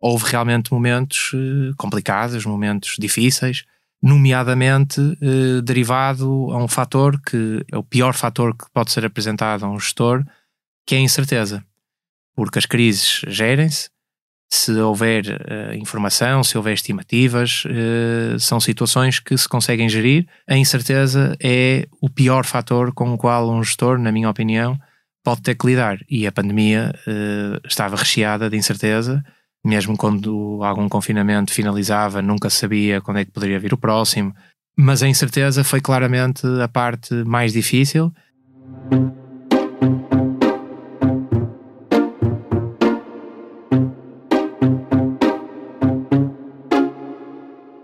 houve realmente momentos uh, complicados, momentos difíceis, nomeadamente uh, derivado a um fator que é o pior fator que pode ser apresentado a um gestor, que é a incerteza. Porque as crises gerem-se, se houver uh, informação, se houver estimativas, são situações que se conseguem gerir. A incerteza é o pior fator com o qual um gestor, na minha opinião, pode ter que lidar. E a pandemia estava recheada de incerteza, mesmo quando algum confinamento finalizava, nunca sabia quando é que poderia vir o próximo. Mas a incerteza foi claramente a parte mais difícil.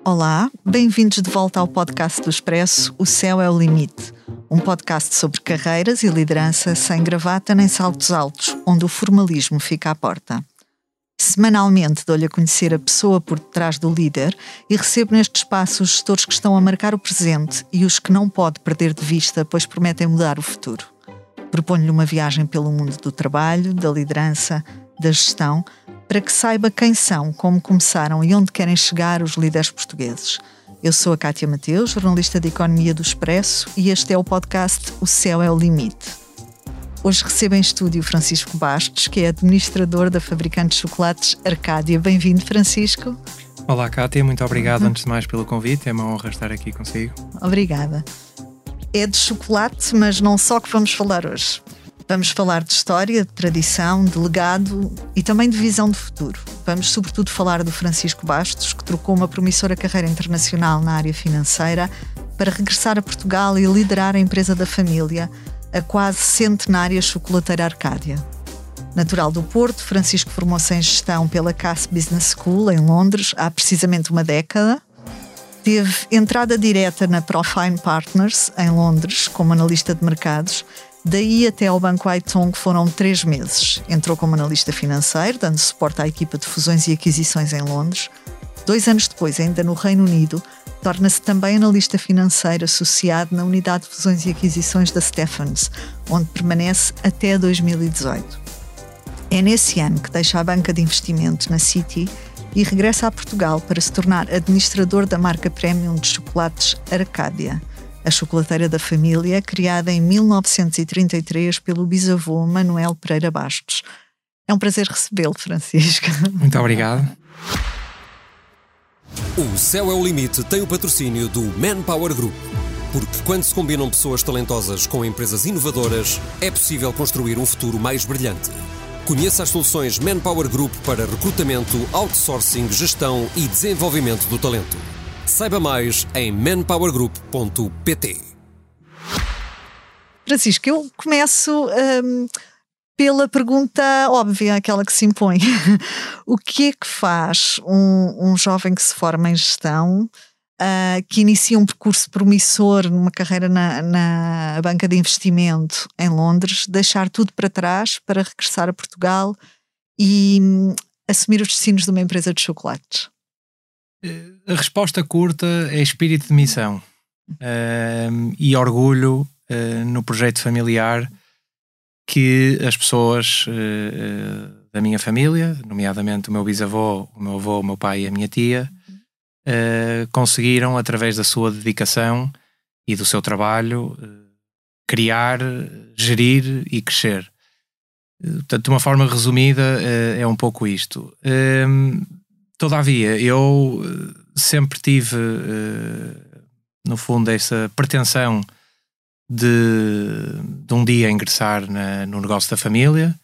Olá, bem-vindos de volta ao podcast do Expresso O Céu é o Limite, um podcast sobre carreiras e liderança sem gravata nem saltos altos, onde o formalismo fica à porta. Semanalmente dou-lhe a conhecer a pessoa por detrás do líder e recebo neste espaço os gestores que estão a marcar o presente e os que não pode perder de vista, pois prometem mudar o futuro. Proponho-lhe uma viagem pelo mundo do trabalho, da liderança, da gestão, para que saiba quem são, como começaram e onde querem chegar os líderes portugueses. Eu sou a Cátia Mateus, jornalista de Economia do Expresso, e este é o podcast O Céu é o Limite. Hoje recebo em estúdio Francisco Bastos, que é administrador da fabricante de chocolates Arcádia. Bem-vindo, Francisco. Olá, Cátia, muito obrigado uhum. antes de mais pelo convite, é uma honra estar aqui consigo. Obrigada. É de chocolate, mas não só que vamos falar hoje. Vamos falar de história, de tradição, de legado e também de visão de futuro. Vamos, sobretudo, falar do Francisco Bastos, que trocou uma promissora carreira internacional na área financeira para regressar a Portugal e liderar a empresa da família, a quase centenária chocolateira Arcádia. Natural do Porto, Francisco formou-se em gestão pela Cass Business School, em Londres, há precisamente uma década. Teve entrada direta na Profine Partners, em Londres, como analista de mercados Daí até ao Banco Aitong foram três meses. Entrou como analista financeiro, dando suporte à equipa de fusões e aquisições em Londres. Dois anos depois, ainda no Reino Unido, torna-se também analista financeiro associado na unidade de fusões e aquisições da Stephens, onde permanece até 2018. É nesse ano que deixa a banca de investimento na City e regressa a Portugal para se tornar administrador da marca premium de chocolates Arcádia a chocolateira da família, criada em 1933 pelo bisavô Manuel Pereira Bastos. É um prazer recebê-lo, Francisco. Muito obrigado. O Céu é o Limite tem o patrocínio do Manpower Group. Porque quando se combinam pessoas talentosas com empresas inovadoras, é possível construir um futuro mais brilhante. Conheça as soluções Manpower Group para recrutamento, outsourcing, gestão e desenvolvimento do talento. Saiba mais em manpowergroup.pt. Francisco, eu começo um, pela pergunta óbvia, aquela que se impõe. o que é que faz um, um jovem que se forma em gestão, uh, que inicia um percurso promissor numa carreira na, na banca de investimento em Londres, deixar tudo para trás para regressar a Portugal e um, assumir os destinos de uma empresa de chocolates? A resposta curta é espírito de missão uh, e orgulho uh, no projeto familiar que as pessoas uh, da minha família, nomeadamente o meu bisavô, o meu avô, o meu pai e a minha tia, conseguiram, através da sua dedicação e do seu trabalho, criar, gerir e crescer. Portanto, de uma forma resumida, é um pouco isto. Todavia, eu sempre tive, no fundo, essa pretensão de, de um dia ingressar na, no negócio da família.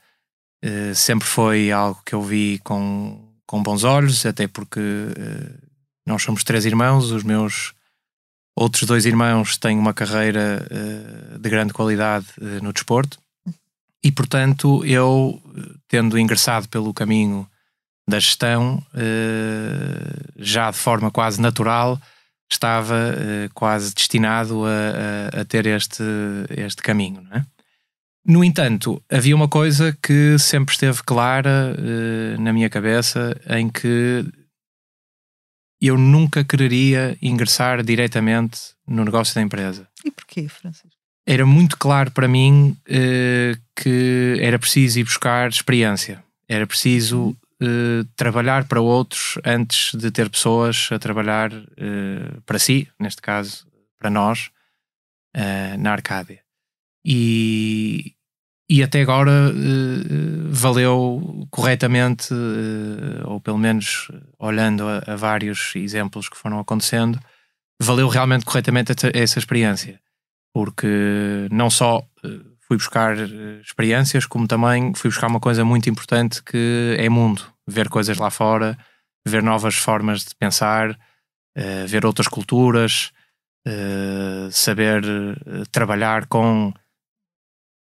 Eh, sempre foi algo que eu vi com, com bons olhos, até porque nós somos três irmãos, os meus outros dois irmãos têm uma carreira de grande qualidade no desporto. E, portanto, eu, tendo ingressado pelo caminho da gestão, já de forma quase natural, estava eh, quase destinado a, a, a, ter este, este caminho. É? No entanto, havia uma coisa que sempre esteve clara eh, na minha cabeça, em que eu nunca quereria ingressar diretamente no negócio da empresa. E porquê, Francisco? Era muito claro para mim que era preciso ir buscar experiência. Era preciso uh, trabalhar para outros antes de ter pessoas a trabalhar uh, para si, neste caso, para nós, uh, na Arcádia. E, e até agora valeu corretamente, ou pelo menos olhando a, a, vários exemplos que foram acontecendo, valeu realmente corretamente essa experiência. Porque não só fui buscar eh, experiências, como também fui buscar uma coisa muito importante que é mundo. Ver coisas lá fora, ver novas formas de pensar, uh, ver outras culturas, uh, saber trabalhar com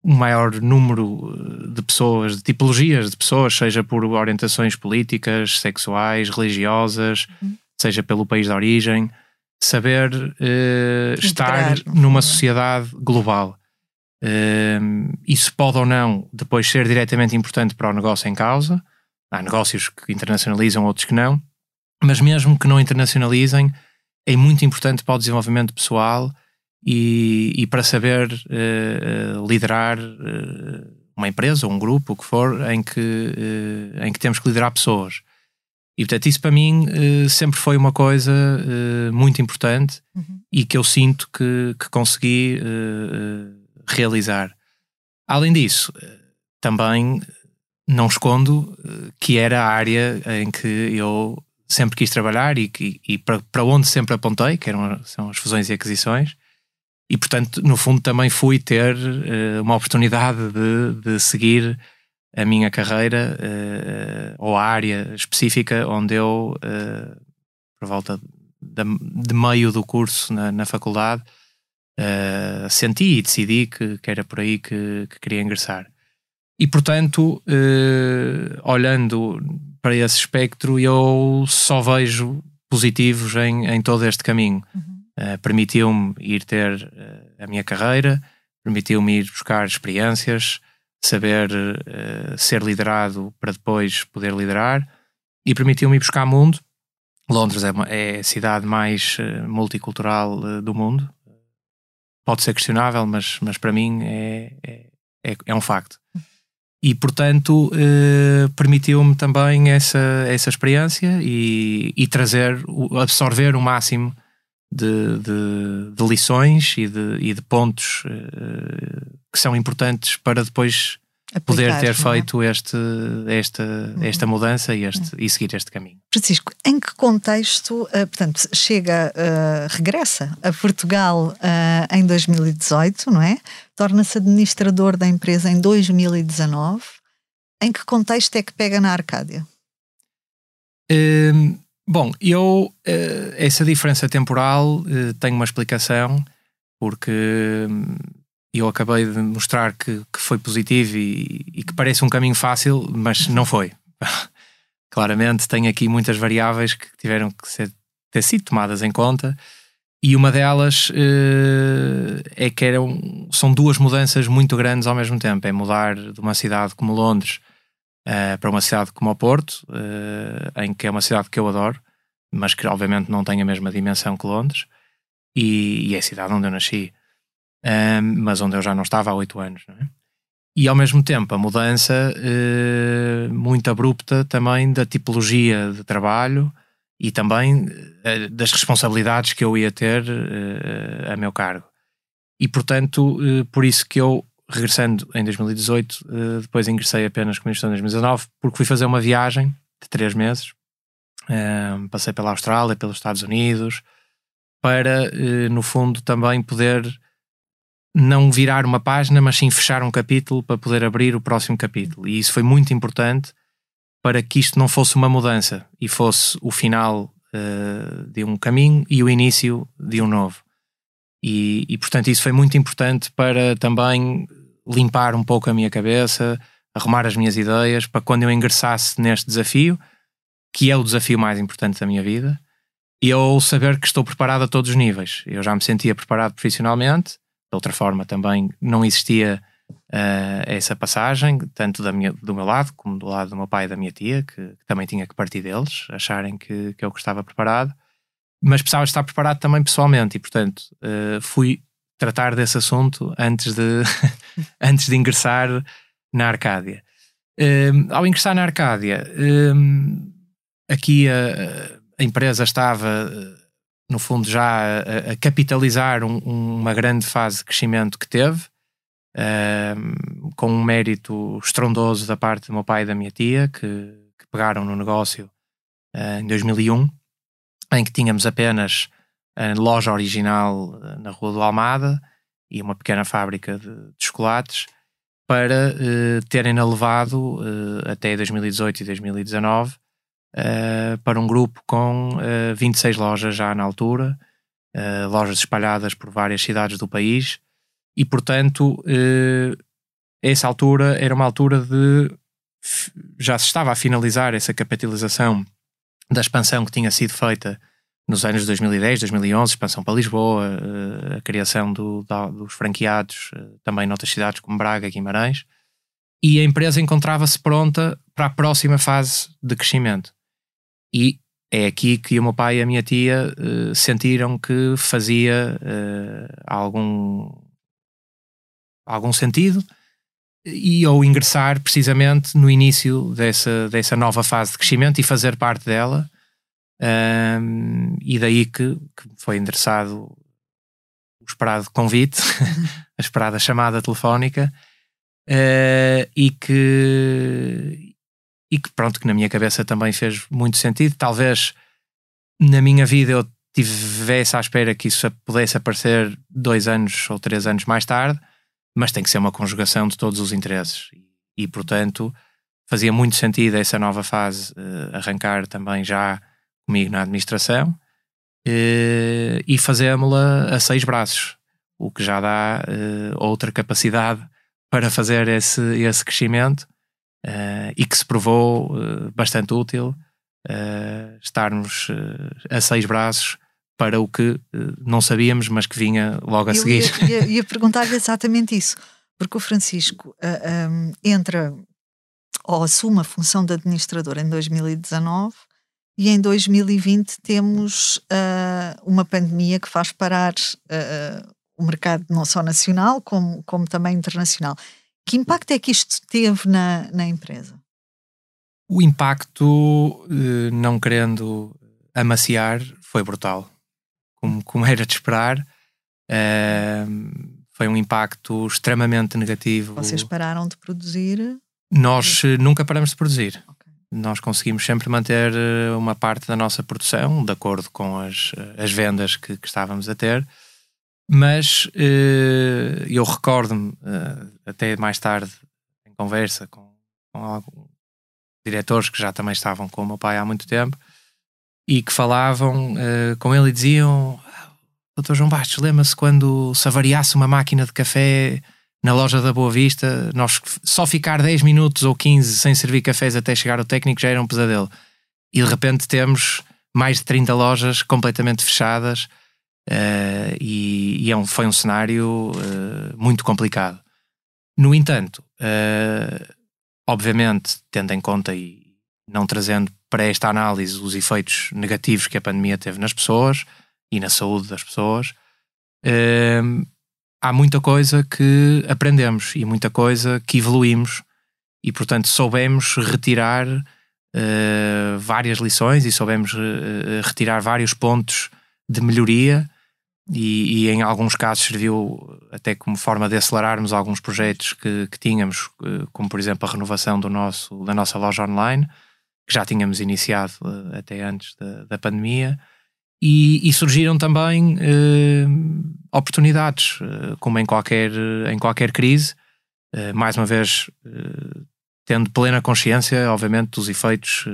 um maior número de pessoas, de tipologias de pessoas, seja por orientações políticas, sexuais, religiosas, uhum. seja pelo país de origem, saber uh, estar numa sociedade global. Uh, isso pode ou não depois ser diretamente importante para o negócio em causa. Há negócios que internacionalizam, outros que não. Mas mesmo que não internacionalizem, é muito importante para o desenvolvimento pessoal e, e para saber uh, liderar uh, uma empresa um grupo, o que for, em que, em que temos que liderar pessoas. E portanto, isso para mim sempre foi uma coisa muito importante uhum. e que eu sinto que, que consegui realizar. Além disso, também não escondo eh, que era a área em que eu sempre quis trabalhar e, e, e para, para onde sempre apontei, que eram, são as fusões e aquisições, e portanto, no fundo, também fui ter uh, uma oportunidade de, de, seguir a minha carreira uh, ou a área específica onde eu, uh, por volta de, de meio do curso na, na faculdade, uh, senti e decidi que, que, era por aí que, que queria ingressar. E portanto, uh, olhando para esse espectro, eu só vejo positivos em, em todo este caminho. Uhum. Uh, permitiu-me ir ter a minha carreira, permitiu-me ir buscar experiências, saber ser liderado para depois poder liderar e permitiu-me ir buscar mundo. Londres é, uma, é a cidade mais multicultural do mundo, pode ser questionável, mas, mas para mim é, é, é um facto. E, portanto, eh, permitiu-me também essa, essa experiência e, e trazer, absorver o máximo de, de, de lições e de, e de pontos eh, que são importantes para depois poder ter é? feito este, esta, uhum. esta mudança e, este, uhum. e seguir este caminho. Francisco, em que contexto, uh, portanto, chega, uh, regressa a Portugal uh, em 2018, não é? Torna-se administrador da empresa em 2019. Em que contexto é que pega na Arcádia? Hum, bom, eu, essa diferença temporal tem uma explicação, porque hum, e eu acabei de mostrar que, que foi positivo e, e, que parece um caminho fácil, mas não foi. Claramente tem aqui muitas variáveis que tiveram que ser, ter sido tomadas em conta e uma delas uh, é que eram, são duas mudanças muito grandes ao mesmo tempo. É mudar de uma cidade como Londres uh, para uma cidade como o Porto, uh, em que é uma cidade que eu adoro, mas que obviamente não tem a mesma dimensão que Londres, e, e é a cidade onde eu nasci um, mas onde eu já não estava há oito anos. É? E ao mesmo tempo a mudança uh, muito abrupta também da tipologia de trabalho e também uh, das responsabilidades que eu ia ter uh, a meu cargo. E portanto, por isso que eu, regressando em 2018, depois ingressei apenas como gestão em 2019, porque fui fazer uma viagem de três meses. passei pela Austrália, pelos Estados Unidos, para, no fundo, também poder não virar uma página, mas sim fechar um capítulo para poder abrir o próximo capítulo. E isso foi muito importante para que isto não fosse uma mudança e fosse o final uh, de um caminho e o início de um novo. E, e, portanto, isso foi muito importante para também limpar um pouco a minha cabeça, arrumar as minhas ideias, para quando eu ingressasse neste desafio, que é o desafio mais importante da minha vida, eu saber que estou preparado a todos os níveis. Eu já me sentia preparado profissionalmente de outra forma também não existia uh, essa passagem, tanto da minha, do meu lado como do lado do meu pai e da minha tia, que, que também tinha que partir deles, acharem que, que eu estava preparado, mas precisava estar preparado também pessoalmente e, portanto, uh, fui tratar desse assunto antes de, antes de ingressar na Arcádia. Um, ao ingressar na Arcádia, aqui a, a, empresa estava, no fundo, já a, a capitalizar um, uma grande fase de crescimento que teve, um, com um mérito estrondoso da parte do meu pai e da minha tia, que, que pegaram no negócio uh, em 2001, em que tínhamos apenas a loja original uh, na Rua do Almada e uma pequena fábrica de, de chocolates, para uh, terem levado até 2018 e 2019 para um grupo com 26 lojas já na altura, lojas espalhadas por várias cidades do país, e portanto, eh, essa altura era uma altura de. Já se estava a finalizar essa capitalização da expansão que tinha sido feita nos anos 2010, 2011, expansão para Lisboa, eh, a criação do, dos franqueados eh, também noutras cidades como Braga e Guimarães, e a empresa encontrava-se pronta para a próxima fase de crescimento. E é aqui que o meu pai e a minha tia uh, sentiram que fazia uh, algum algum sentido e ou ingressar precisamente no início dessa, dessa nova fase de crescimento e fazer parte dela um, e daí que, que, foi endereçado o esperado convite a esperada chamada telefónica uh, e que e que pronto, que na minha cabeça também fez muito sentido, talvez na minha vida eu tivesse à espera que isso pudesse aparecer dois anos ou três anos mais tarde mas tem que ser uma conjugação de todos os interesses. E, portanto, fazia muito sentido essa nova fase uh, arrancar também já comigo na administração uh, e fazemos-la a seis braços, o que já dá uh, outra capacidade para fazer esse, esse crescimento e que se provou bastante útil estarmos a seis braços para o que uh, não sabíamos, mas que vinha logo a Eu seguir. Ia, ia, ia perguntar-lhe exatamente isso, porque o Francisco uh, eh, um, eh, entra ou assume a função de administrador em 2019 e em 2020 temos uh, uma pandemia que faz parar o mercado não só nacional como, como também internacional. Que impacto é que isto teve na, na empresa? O impacto, não querendo amaciar, foi brutal como, como era de esperar. Uh, foi um impacto extremamente negativo. Vocês pararam de produzir? Nós uh, nunca paramos de produzir. Okay. Nós conseguimos sempre manter eh, uma parte da nossa produção, de acordo com as, eh, as vendas que, que estávamos a ter. Mas uh, eu recordo-me, até mais tarde, em conversa com, com alguns diretores que já também estavam com o meu pai há muito tempo, e que falavam uh, com ele e diziam: Doutor João Bastos, lembra-se quando se avariasse uma máquina de café na loja da Boa Vista, nós só ficar 10 minutos ou 15 sem servir cafés até chegar o técnico já era um pesadelo. E de repente temos mais de 30 lojas completamente fechadas uh, e, e é um, foi um cenário uh, muito complicado. No entanto, obviamente, tendo em conta e não trazendo para esta análise os efeitos negativos que a pandemia teve nas pessoas e na saúde das pessoas, há muita coisa que aprendemos e muita coisa que evoluímos e, portanto, soubemos retirar uh, várias lições e soubemos uh, retirar vários pontos de melhoria. E, e, em alguns casos serviu até como forma de acelerarmos alguns projetos que, que tínhamos, como por exemplo a renovação do nosso, da nossa loja online, que já tínhamos iniciado uh, até antes da, da pandemia, e, e, surgiram também uh, oportunidades, uh, como em qualquer, em qualquer crise, mais uma vez tendo plena consciência, obviamente, dos efeitos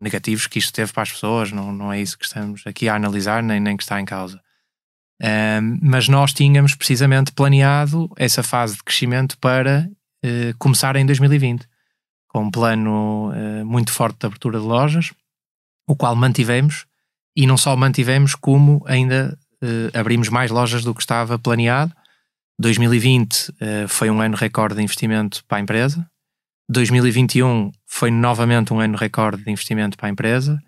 negativos que isto teve para as pessoas, não, não é isso que estamos aqui a analisar, nem, nem que está em causa. Mas nós tínhamos precisamente planeado essa fase de crescimento para começar em 2020 com um plano uh, muito forte de abertura de lojas, o qual mantivemos e não só mantivemos, como ainda uh, abrimos mais lojas do que estava planeado. 2020 uh, eh, foi um ano recorde de investimento para a empresa. 2021 foi novamente um ano recorde de investimento para a empresa.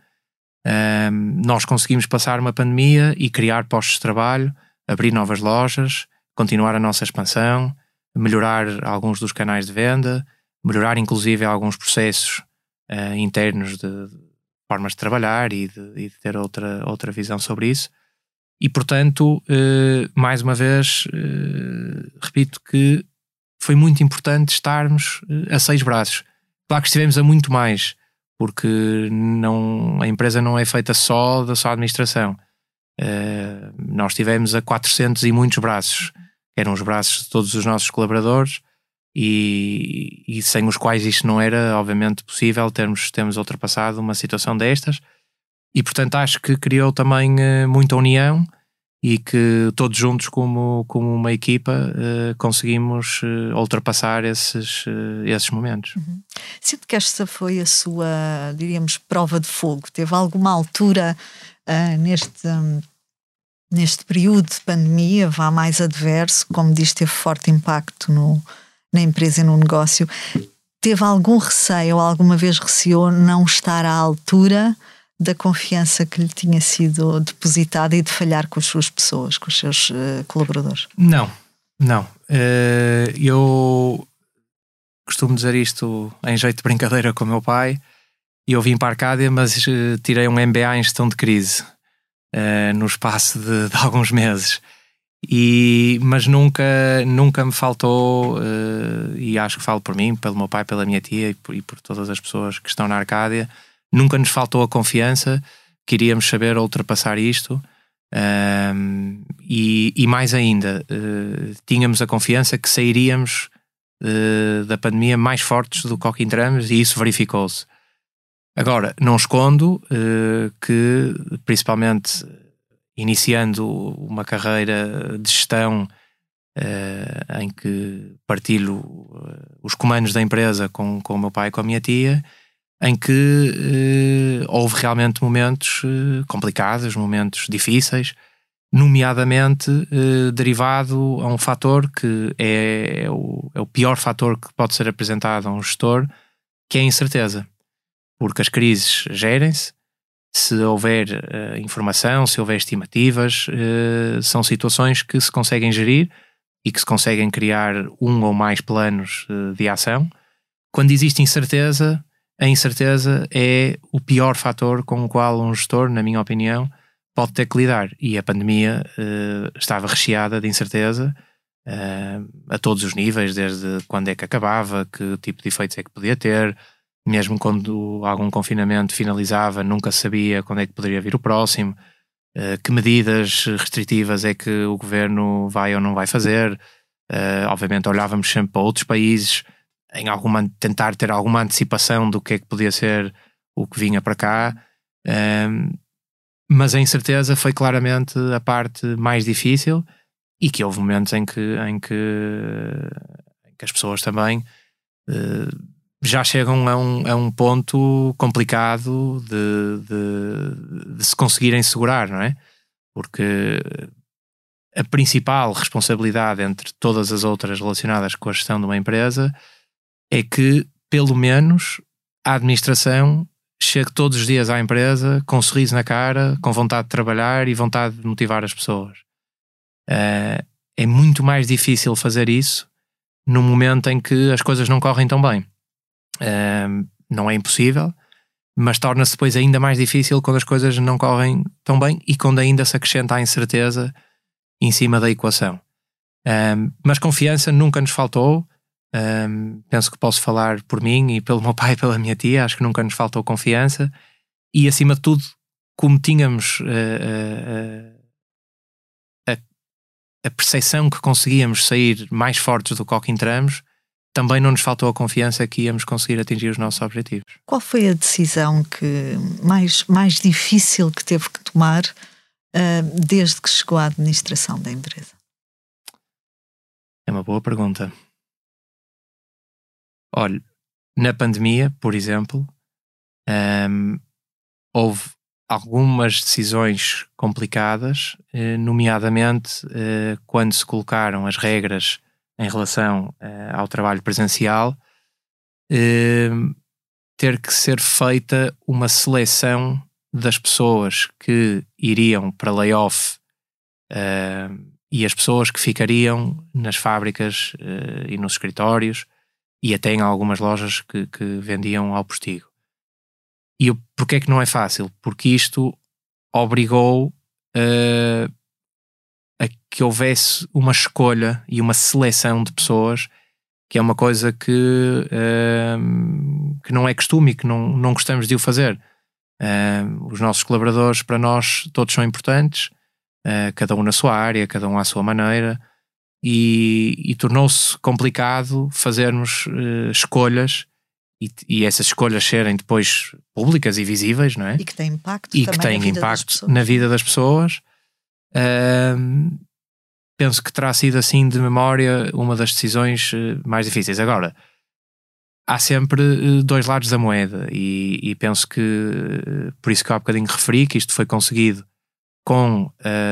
Nós conseguimos passar uma pandemia e criar postos de trabalho, abrir novas lojas, continuar a nossa expansão, melhorar alguns dos canais de venda, melhorar inclusive alguns processos uh, internos de, formas de trabalhar e de, e de, ter outra, outra visão sobre isso. E portanto, uh, mais uma vez, uh, repito que foi muito importante estarmos a seis braços. Claro que estivemos a muito mais, porque não, a empresa não é feita só da sua administração. nós estivemos a 400 e muitos braços eram os braços de todos os nossos colaboradores e, e, sem os quais isto não era, obviamente, possível termos, termos ultrapassado uma situação destas. E, portanto, acho que criou também uh, muita união e que todos juntos, como, como uma equipa, uh, conseguimos uh, ultrapassar esses, esses momentos. Uhum. Sinto que esta foi a sua, diríamos, prova de fogo. Teve alguma altura neste. Um neste período de pandemia, vá mais adverso, como diz, teve forte impacto no, na empresa e no negócio. Teve algum receio ou alguma vez receou não estar à altura da confiança que lhe tinha sido depositada e de falhar com as suas pessoas, com os seus uh, colaboradores? Não, não. Uh, eu costumo dizer isto em jeito de brincadeira com o meu pai. Eu vim para a Arcádia, mas uh, tirei um MBA em gestão de crise no espaço de, de, alguns meses. E, mas nunca, nunca me faltou, e acho que falo por mim, pelo meu pai, pela minha tia e por, e por todas as pessoas que estão na Arcádia, nunca nos faltou a confiança que iríamos saber ultrapassar isto. Um, e, e, mais ainda, uh, tínhamos a confiança que sairíamos uh, da pandemia mais fortes do que entramos, e isso verificou-se. Agora, não escondo uh, que, principalmente iniciando uma carreira de gestão em que partilho os comandos da empresa com, com o meu pai e com a minha tia, em que houve realmente momentos complicados, momentos difíceis, nomeadamente derivado a um fator que é, é, o, é o pior fator que pode ser apresentado a um gestor, que é a incerteza porque as crises gerem-se, se houver uh, informação, se houver estimativas, uh, são situações que se conseguem gerir e que se conseguem criar um ou mais planos uh, de ação. Quando existe incerteza, a incerteza é o pior fator com o qual um gestor, na minha opinião, pode ter que lidar. E a pandemia estava recheada de incerteza a todos os níveis, desde quando é que acabava, que tipo de efeitos é que podia ter, mesmo quando algum confinamento finalizava, nunca sabia quando é que poderia vir o próximo, uh, que medidas restritivas é que o governo vai ou não vai fazer. Uh, obviamente olhávamos sempre para outros países em alguma tentar ter alguma antecipação do que é que podia ser o que vinha para cá. Uh, mas a incerteza foi claramente a parte mais difícil e que houve momentos em que, em que, em que as pessoas também uh, já chegam a um, a um ponto complicado de, de, de, se conseguirem segurar, não é? Porque a principal responsabilidade entre todas as outras relacionadas com a gestão de uma empresa é que, pelo menos, a administração chegue todos os dias à empresa com um sorriso na cara, com vontade de trabalhar e vontade de motivar as pessoas. Uh, é muito mais difícil fazer isso no momento em que as coisas não correm tão bem não é impossível, mas torna-se depois ainda mais difícil quando as coisas não correm tão bem e quando ainda se acrescenta a incerteza em cima da equação. Um, mas confiança nunca nos faltou. Um, penso que posso falar por mim e pelo meu pai e pela minha tia. Acho que nunca nos faltou confiança. E acima de tudo, como tínhamos uh, uh, uh, a, a percepção que conseguíamos sair mais fortes do que entramos, também não nos faltou a confiança que íamos conseguir atingir os nossos objetivos. Qual foi a decisão que mais, mais difícil que teve que tomar desde que chegou à administração da empresa? É uma boa pergunta. Olha, na pandemia, por exemplo, um, houve algumas decisões complicadas, eh, nomeadamente eh, quando se colocaram as regras em relação uh, ao trabalho presencial, uh, ter que ser feita uma seleção das pessoas que iriam para layoff uh, e as pessoas que ficariam nas fábricas e nos escritórios e até em algumas lojas que, que vendiam ao postigo. E porquê é que não é fácil? Porque isto obrigou uh, a que houvesse uma escolha e uma seleção de pessoas que é uma coisa que, uh, que não é costume e que não, não gostamos de o fazer. Uh, os nossos colaboradores, para nós, todos são importantes, uh, cada um na sua área, cada um à sua maneira, e, e tornou-se complicado fazermos escolhas e, e, essas escolhas serem depois públicas e visíveis, não é? E que têm impacto, e que têm na, vida impacto na vida das pessoas. Uh, penso que terá sido assim de memória uma das decisões uh, mais difíceis. Agora, há sempre uh, dois lados da moeda e, e penso que, uh, por isso que há bocadinho referi, que isto foi conseguido com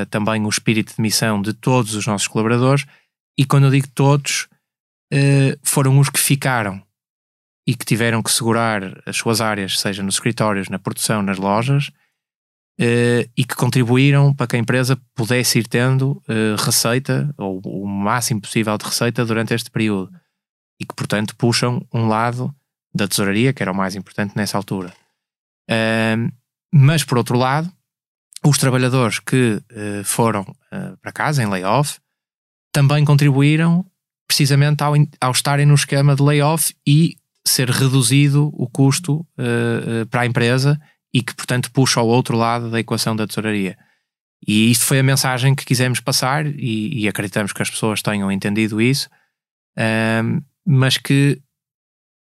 também o espírito de missão de todos os nossos colaboradores e quando eu digo todos, foram os que ficaram e que tiveram que segurar as suas áreas, seja nos escritórios, na produção, nas lojas, uh, e que contribuíram para que a empresa pudesse ir tendo uh, receita, ou o máximo possível de receita durante este período, e que, portanto, puxam um lado da tesouraria, que era o mais importante nessa altura. Uh, mas, por outro lado, os trabalhadores que foram para casa em layoff também contribuíram precisamente ao, ao estarem no esquema de layoff e ser reduzido o custo uh, uh, para a empresa e que, portanto, puxa ao outro lado da equação da tesouraria. E isto foi a mensagem que quisemos passar e, e acreditamos que as pessoas tenham entendido isso, mas que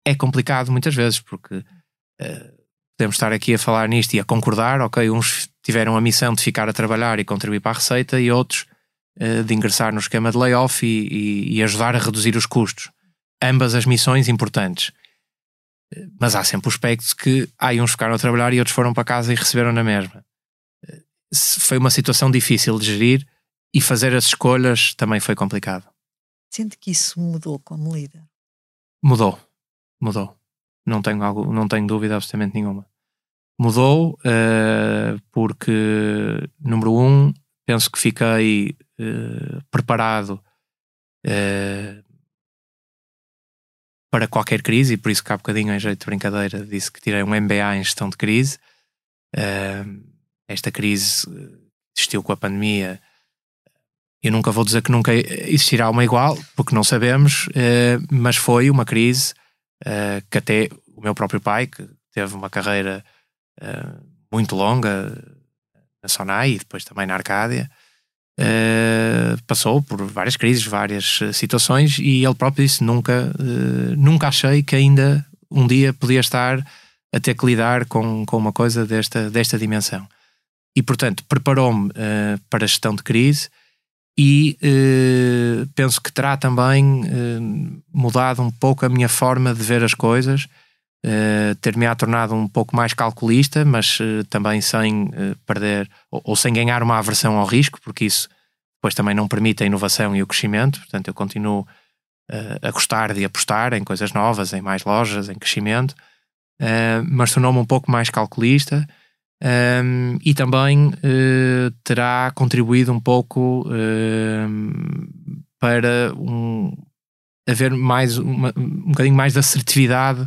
é complicado muitas vezes, porque uh, podemos estar aqui a falar nisto e a concordar, ok, uns tiveram a missão de ficar a trabalhar e contribuir para a receita e outros uh, de ingressar no esquema de layoff e, e, e ajudar a reduzir os custos. Ambas as missões importantes. Mas há sempre o aspecto que há uns ficaram a trabalhar e outros foram para casa e receberam na mesma. Foi uma situação difícil de gerir e fazer as escolhas também foi complicado. Sente que isso mudou como líder? Mudou, mudou. Não tenho, algo, não tenho dúvida absolutamente nenhuma. Mudou uh, porque, número um, penso que fiquei uh, preparado uh, para qualquer crise, e por isso que há bocadinho, em jeito de brincadeira, disse que tirei um MBA em gestão de crise. Esta crise existiu com a pandemia. Eu nunca vou dizer que nunca existirá uma igual, porque não sabemos, mas foi uma crise uh, que até o meu próprio pai, que teve uma carreira muito longa na Sonai e depois também na Arcádia, Uh, passou por várias crises, várias uh, situações e ele próprio disse nunca, uh, nunca achei que ainda um dia podia estar a ter que lidar com, com uma coisa desta, desta dimensão. E portanto preparou-me para a gestão de crise e penso que terá também mudado um pouco a minha forma de ver as coisas, ter-me-á tornado um pouco mais calculista, mas também sem perder ou, ou, sem ganhar uma aversão ao risco, porque isso depois também não permite a inovação e o crescimento. Portanto, eu continuo uh, a gostar de apostar em coisas novas, em mais lojas, em crescimento, mas tornou-me um pouco mais calculista. Um, e também uh, terá contribuído um pouco uh, para um, haver mais uma, um bocadinho mais de assertividade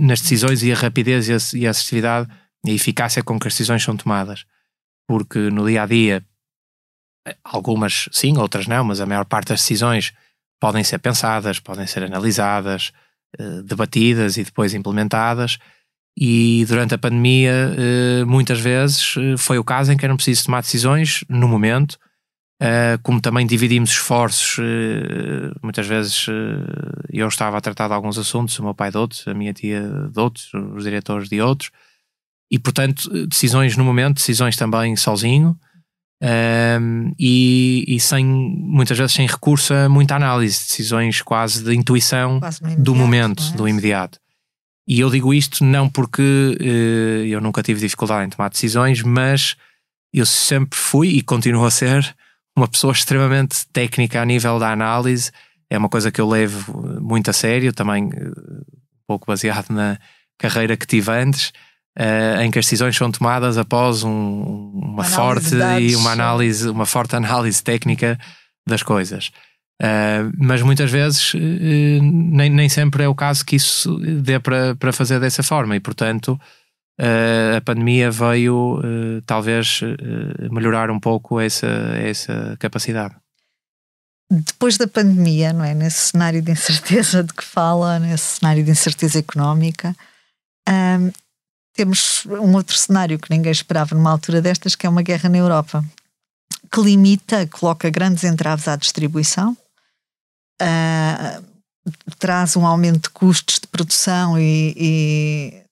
nas decisões e a rapidez e a, e a assertividade e a eficácia com que as decisões são tomadas. Porque no dia a dia Algumas sim, outras não, mas a maior parte das decisões podem ser pensadas, podem ser analisadas, eh, debatidas e depois implementadas. E durante a pandemia, eh, muitas vezes eh, foi o caso em que eram preciso tomar decisões no momento, como também dividimos esforços, muitas vezes eu estava a tratar de alguns assuntos, o meu pai de outros, a minha tia de outros, os diretores de outros, e portanto, decisões no momento, decisões também sozinho, um, e, e, sem muitas vezes sem recurso a muita análise, decisões quase de intuição quase do momento, é? do imediato. E eu digo isto não porque uh, eu nunca tive dificuldade em tomar decisões, mas eu sempre fui e continuo a ser uma pessoa extremamente técnica a nível da análise. É uma coisa que eu levo muito a sério, também uh, um pouco baseado na carreira que tive antes uh, em que as decisões são tomadas após um, uma forte e uma análise, uma forte análise técnica das coisas. Uh, mas muitas vezes uh, nem, nem sempre é o caso que isso dê para, para fazer dessa forma e portanto uh, a pandemia veio talvez melhorar um pouco essa, essa capacidade. Depois da pandemia, não é? Nesse cenário de incerteza de que fala, nesse cenário de incerteza económica, um, temos um outro cenário que ninguém esperava numa altura destas, que é uma guerra na Europa, que limita, coloca grandes entraves à distribuição, uh, traz um aumento de custos de produção e, e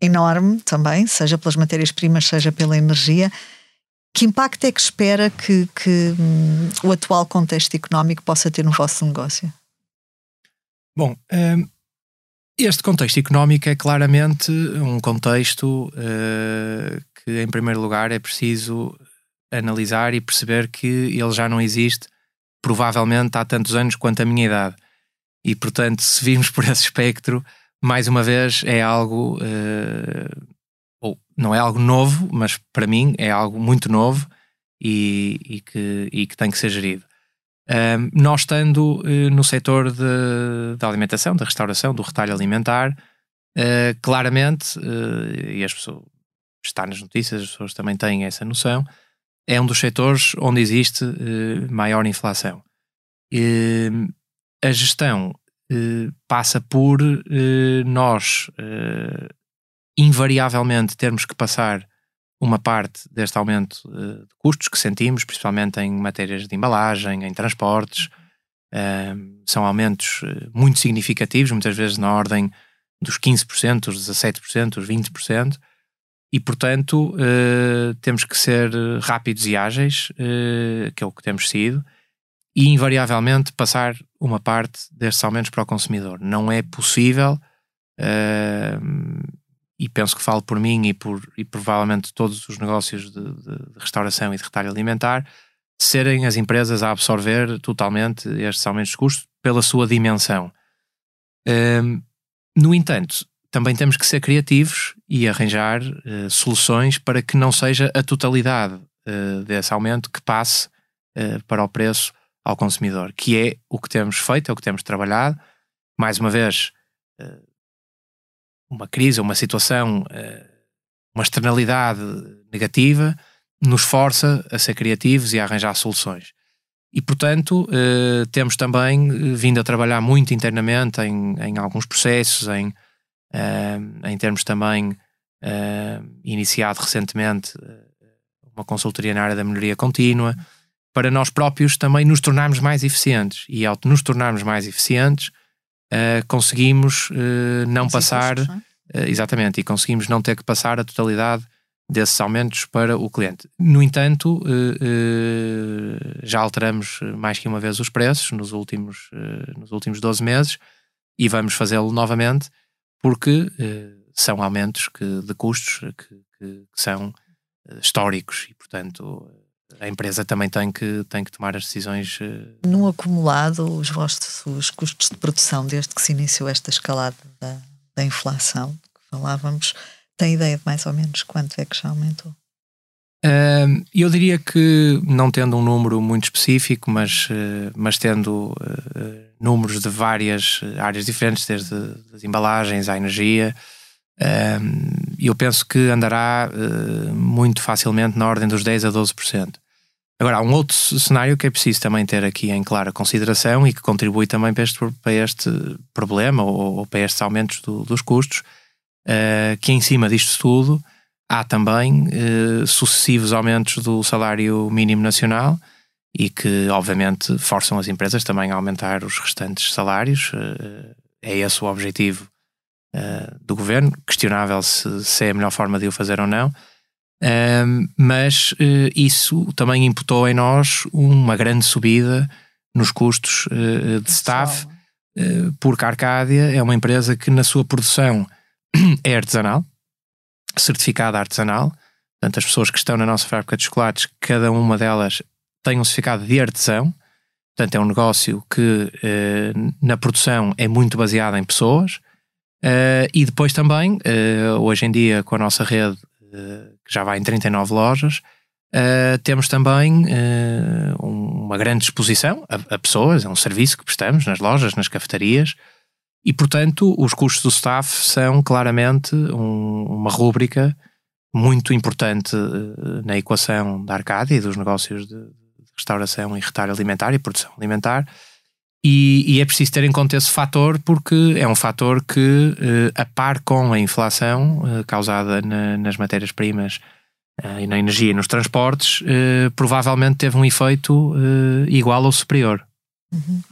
enorme também, seja pelas matérias-primas, seja pela energia. Que impacto é que espera que, que hum, o atual contexto económico possa ter no vosso negócio? Bom, um, este contexto económico é claramente um contexto uh, que, em primeiro lugar, é preciso analisar e perceber que ele já não existe provavelmente há tantos anos quanto a minha idade. E, portanto, se virmos por esse espectro, mais uma vez é algo, uh, ou não é algo novo, mas para mim é algo muito novo e, e, que, e que tem que ser gerido. Nós estando uh, no setor da alimentação, da restauração, do retalho alimentar, claramente, e as pessoas, está nas notícias, as pessoas também têm essa noção, é um dos setores onde existe uh, maior inflação. Uh, a gestão uh, passa por nós, invariavelmente, termos que passar uma parte deste aumento de custos que sentimos, principalmente em matérias de embalagem, em transportes. são aumentos muito significativos, muitas vezes na ordem dos 15%, dos 17%, dos 20%. E, portanto, uh, temos que ser rápidos e ágeis, uh, que é o que temos sido, e invariavelmente passar uma parte destes aumentos para o consumidor. Não é possível, uh, e penso que falo por mim e, por, e provavelmente todos os negócios de, de, de restauração e de retalho alimentar, serem as empresas a absorver totalmente estes aumentos de custos pela sua dimensão. no entanto, também temos que ser criativos e arranjar uh, soluções para que não seja a totalidade uh, desse aumento que passe uh, para o preço ao consumidor, que é o que temos feito, é o que temos trabalhado. Mais uma vez, uma crise, uma situação, uma externalidade negativa nos força a ser criativos e a arranjar soluções. E, portanto, temos também vindo a trabalhar muito internamente em, em alguns processos, em uh, em termos também uh, iniciado recentemente eh, uma consultoria na área da melhoria contínua, para nós próprios também nos tornarmos mais eficientes. E ao nos tornarmos mais eficientes, uh, conseguimos uh, não passar. Custos, não é? exatamente, e conseguimos não ter que passar a totalidade desses aumentos para o cliente. No entanto, já alteramos mais que uma vez os preços nos últimos, nos últimos 12 meses e vamos fazê-lo novamente porque uh, são aumentos que, de custos que, que, que são uh, históricos e, portanto, a empresa também tem que, tem que tomar as decisões. No acumulado, os vossos os custos de produção, desde que se iniciou esta escalada da, da inflação que falávamos, tem ideia de mais ou menos quanto é que já aumentou? Eu diria que, não tendo um número muito específico, mas, mas tendo números de várias áreas diferentes, desde as embalagens à energia. eu penso que andará eh, muito facilmente na ordem dos 10 a 12%. Agora, há um outro cenário que é preciso também ter aqui em clara consideração e que contribui também para este, para este problema ou, ou, para estes aumentos do, dos custos, que em cima disto tudo há também uh, sucessivos aumentos do salário mínimo nacional, e que, obviamente, forçam as empresas também a aumentar os restantes salários. Eh, é esse o objetivo eh, do governo. Questionável se, se é a melhor forma de o fazer ou não. mas eh, isso também imputou em nós uma grande subida nos custos de staff, porque a Arcádia é uma empresa que, na sua produção, é artesanal, certificada artesanal. Portanto, as pessoas que estão na nossa fábrica de chocolates, cada uma delas tem um certificado de artesão, portanto é um negócio que eh, na produção é muito baseado em pessoas. Eh, e depois também, eh, hoje em dia com a nossa rede, que já vai em 39 lojas, temos também uma grande exposição a, a, pessoas, é um serviço que prestamos nas lojas, nas cafetarias, e portanto os custos do staff são claramente um, uma rúbrica muito importante uh, na equação da Arcádia e dos negócios de, restauração e retalho alimentar e produção alimentar. E, e, é preciso ter em conta esse fator porque é um fator que, a par com a inflação causada na, nas matérias-primas e na energia e nos transportes, provavelmente teve um efeito igual ou superior. Uhum.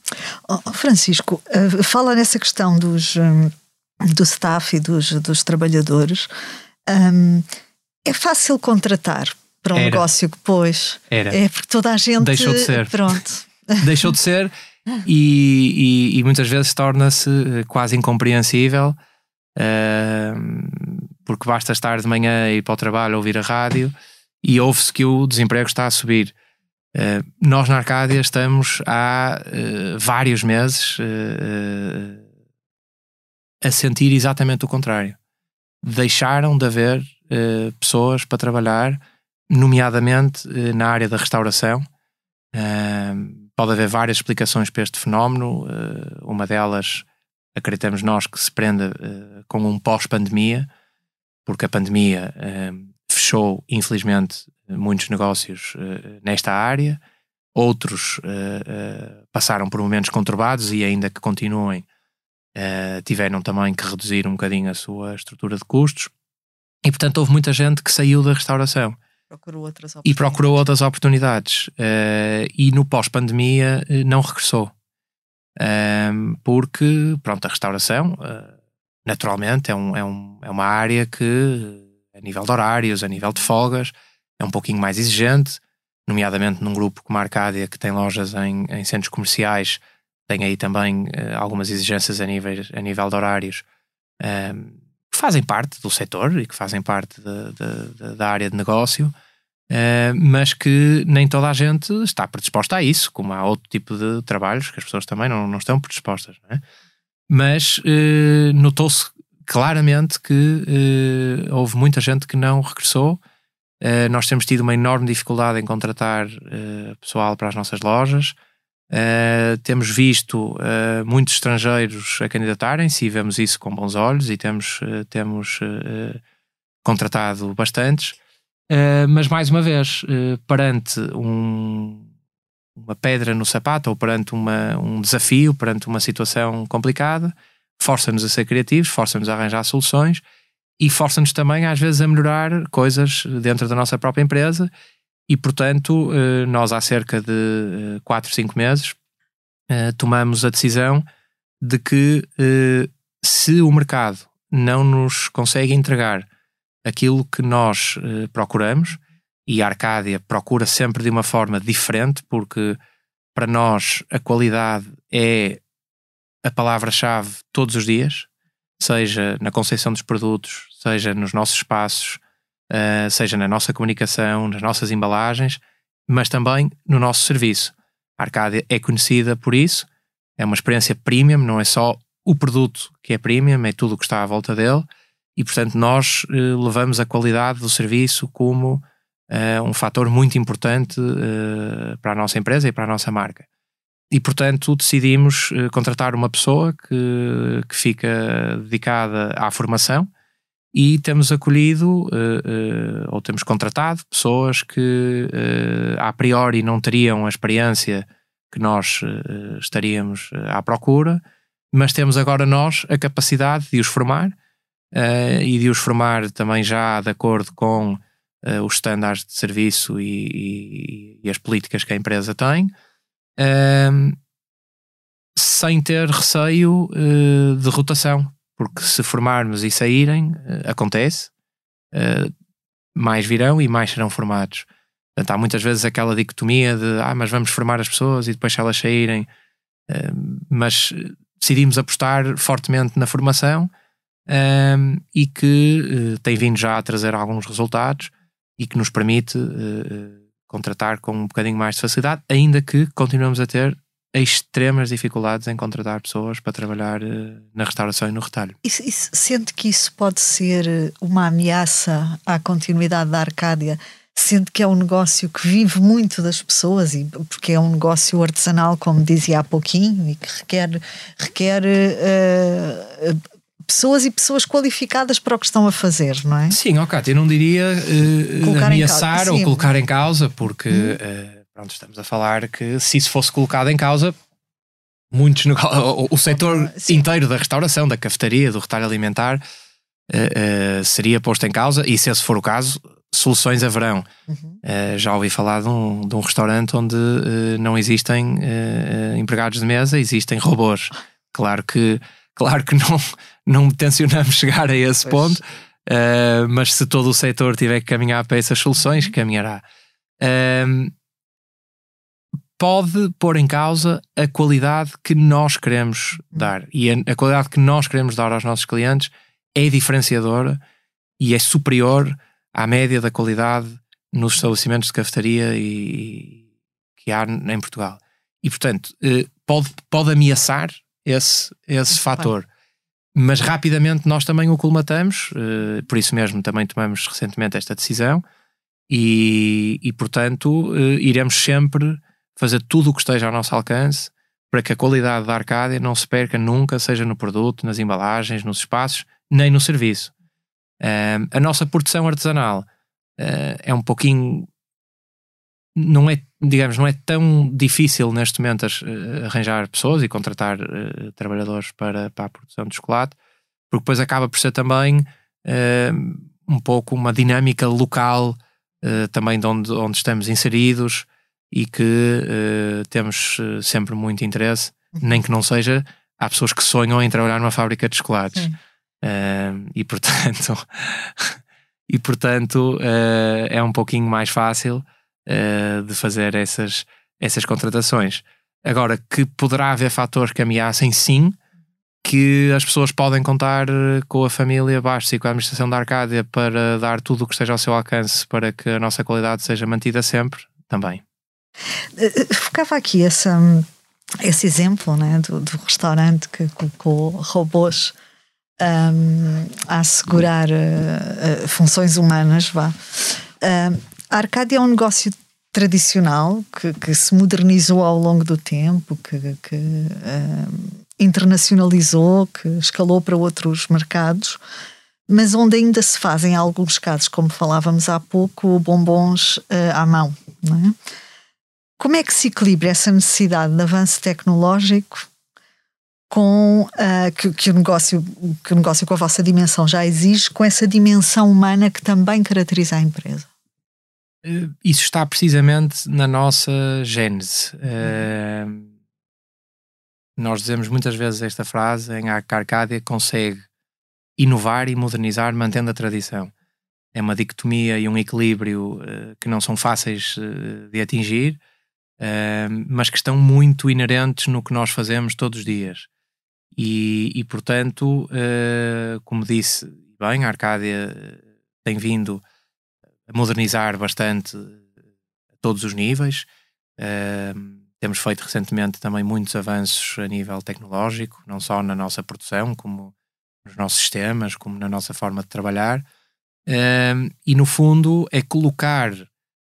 Oh, Francisco, fala nessa questão dos, um, do staff e dos, dos trabalhadores. Um, é fácil contratar para um Era. negócio que pôs. Era. É porque toda a gente. Deixou de ser. Pronto. Deixou de ser e, e, e muitas vezes torna-se quase incompreensível. Uh, porque basta estar de manhã e ir para o trabalho ouvir a rádio e ouve-se que o desemprego está a subir. Uh, nós na Arcádia estamos há uh, vários meses uh, a sentir exatamente o contrário. Deixaram de haver pessoas para trabalhar, nomeadamente na área da restauração. pode haver várias explicações para este fenómeno. uma delas, acreditamos nós, que se prende com um pós-pandemia porque a pandemia fechou, infelizmente, muitos negócios uh, nesta área, outros uh, passaram por momentos conturbados e, ainda que continuem, tiveram também que reduzir um bocadinho a sua estrutura de custos. E, portanto, houve muita gente que saiu da restauração. Procurou outras e procurou outras oportunidades. e no pós-pandemia não regressou. porque, pronto, a restauração naturalmente é, um, é, um, é uma área que, a nível de horários, a nível de folgas, é um pouquinho mais exigente, nomeadamente num grupo como a Arcádia, que tem lojas em, em centros comerciais, tem aí também uh, algumas exigências a nível, a nível de horários ehm, que fazem parte do setor e que fazem parte de, de, de, da área de negócio, uh, mas que nem toda a gente está predisposta a isso, como há outro tipo de trabalhos que as pessoas também não, não estão predispostas. Não é? mas uh, notou-se claramente que houve muita gente que não regressou. Uh, nós temos tido uma enorme dificuldade em contratar pessoal para as nossas lojas. temos visto muitos estrangeiros a candidatarem-se e vemos isso com bons olhos e temos, temos contratado bastantes. mas mais uma vez, perante um, uma pedra no sapato ou perante uma, um desafio, perante uma situação complicada, força-nos a ser criativos, força-nos a arranjar soluções e força-nos também às vezes a melhorar coisas dentro da nossa própria empresa. E portanto eh, nós há cerca de 4, eh, 5 meses eh, tomamos a decisão de que se o mercado não nos consegue entregar aquilo que nós procuramos, e a Arcádia procura sempre de uma forma diferente, porque para nós a qualidade é a palavra-chave todos os dias, seja na concepção dos produtos, seja nos nossos espaços, uh, seja na nossa comunicação, nas nossas embalagens, mas também no nosso serviço. A Arcádia é conhecida por isso, é uma experiência premium, não é só o produto que é premium, é tudo o que está à volta dele, e portanto nós uh, levamos a qualidade do serviço como uh, um fator muito importante para a nossa empresa e para a nossa marca. E, portanto, decidimos uh, contratar uma pessoa que, que fica dedicada à formação e temos acolhido ou temos contratado pessoas que a priori não teriam a experiência que nós estaríamos à procura, mas temos agora nós a capacidade de os formar e de os formar também já de acordo com os estándares de serviço e, e, e, as políticas que a empresa tem, uh, sem ter receio uh, de rotação, porque se formarmos e saírem, eh, acontece, mais virão e mais serão formados. Portanto, há muitas vezes aquela dicotomia de ah, mas vamos formar as pessoas e depois se elas saírem, mas decidimos apostar fortemente na formação um, e que uh, tem vindo já a trazer alguns resultados e que nos permite uh, contratar com um bocadinho mais de facilidade, ainda que continuamos a ter extremas dificuldades em contratar pessoas para trabalhar uh, na restauração e no retalho. Isso, isso, sente que isso pode ser uma ameaça à continuidade da Arcádia sendo que é um negócio que vive muito das pessoas e porque é um negócio artesanal, como dizia há pouquinho, e que requer, requer uh, pessoas e pessoas qualificadas para o que estão a fazer, não é? Sim, ok, eu não diria uh, ameaçar ou colocar em causa, porque hum. uh, pronto, estamos a falar que se isso fosse colocado em causa, muitos o, o setor Sim. inteiro da restauração, da cafetaria, do retalho alimentar uh, seria posto em causa e se esse for o caso, soluções haverão. Uhum. já ouvi falar de um, de um restaurante onde não existem empregados de mesa, existem robôs. Claro que Claro que não, não tencionamos chegar a esse pois. ponto, uh, mas se todo o setor tiver que caminhar para essas soluções, uhum. caminhará. Uh, pode pôr em causa a qualidade que nós queremos uhum. dar. E a, a, qualidade que nós queremos dar aos nossos clientes é diferenciadora e é superior à média da qualidade nos estabelecimentos de cafetaria e, que há em Portugal. E, portanto, eh, pode, pode ameaçar esse, esse fator. Mas rapidamente nós também o colmatamos, uh, por isso mesmo também tomamos recentemente esta decisão e, e portanto, uh, iremos sempre fazer tudo o que esteja ao nosso alcance para que a qualidade da Arcádia não se perca nunca, seja no produto, nas embalagens, nos espaços, nem no serviço. Uh, a nossa produção artesanal é um pouquinho não é, digamos, não é tão difícil neste momento uh, arranjar pessoas e contratar uh, trabalhadores para, para a produção de chocolate, porque depois acaba por ser também uh, um pouco uma dinâmica local também de onde, onde estamos inseridos e que temos sempre muito interesse, uhum. nem que não seja, há pessoas que sonham em trabalhar numa fábrica de chocolates. e portanto, e portanto é um pouquinho mais fácil uh, de fazer essas, essas contratações. Agora, que poderá haver fatores que ameacem, sim, que as pessoas podem contar eh, com a família Bastos e com a administração da Arcádia para dar tudo o que esteja ao seu alcance para que a nossa qualidade seja mantida sempre, também. Eh, focava aqui essa, esse exemplo né, do, do restaurante que colocou robôs um, a assegurar uh, uh, funções humanas, vá. A Arcádia é um negócio tradicional que, que, se modernizou ao longo do tempo, que, que uh, internacionalizou, que escalou para outros mercados, mas onde ainda se fazem, em alguns casos, como falávamos há pouco, bombons uh, à mão. É? Como é que se equilibra essa necessidade de avanço tecnológico com uh, que, que, o negócio, que o negócio com a vossa dimensão já exige, com essa dimensão humana que também caracteriza a empresa? Eh, isso está precisamente na nossa gênese. Uh, nós dizemos muitas vezes esta frase em que a Arcádia consegue inovar e modernizar mantendo a tradição. É uma dicotomia e um equilíbrio uh, que não são fáceis uh, de atingir, mas que estão muito inerentes no que nós fazemos todos os dias. E, e portanto, como disse bem, a Arcádia tem vindo modernizar bastante a todos os níveis. Uh, temos feito recentemente também muitos avanços a nível tecnológico, não só na nossa produção, como nos nossos sistemas, como na nossa forma de trabalhar. Uh, e no fundo é colocar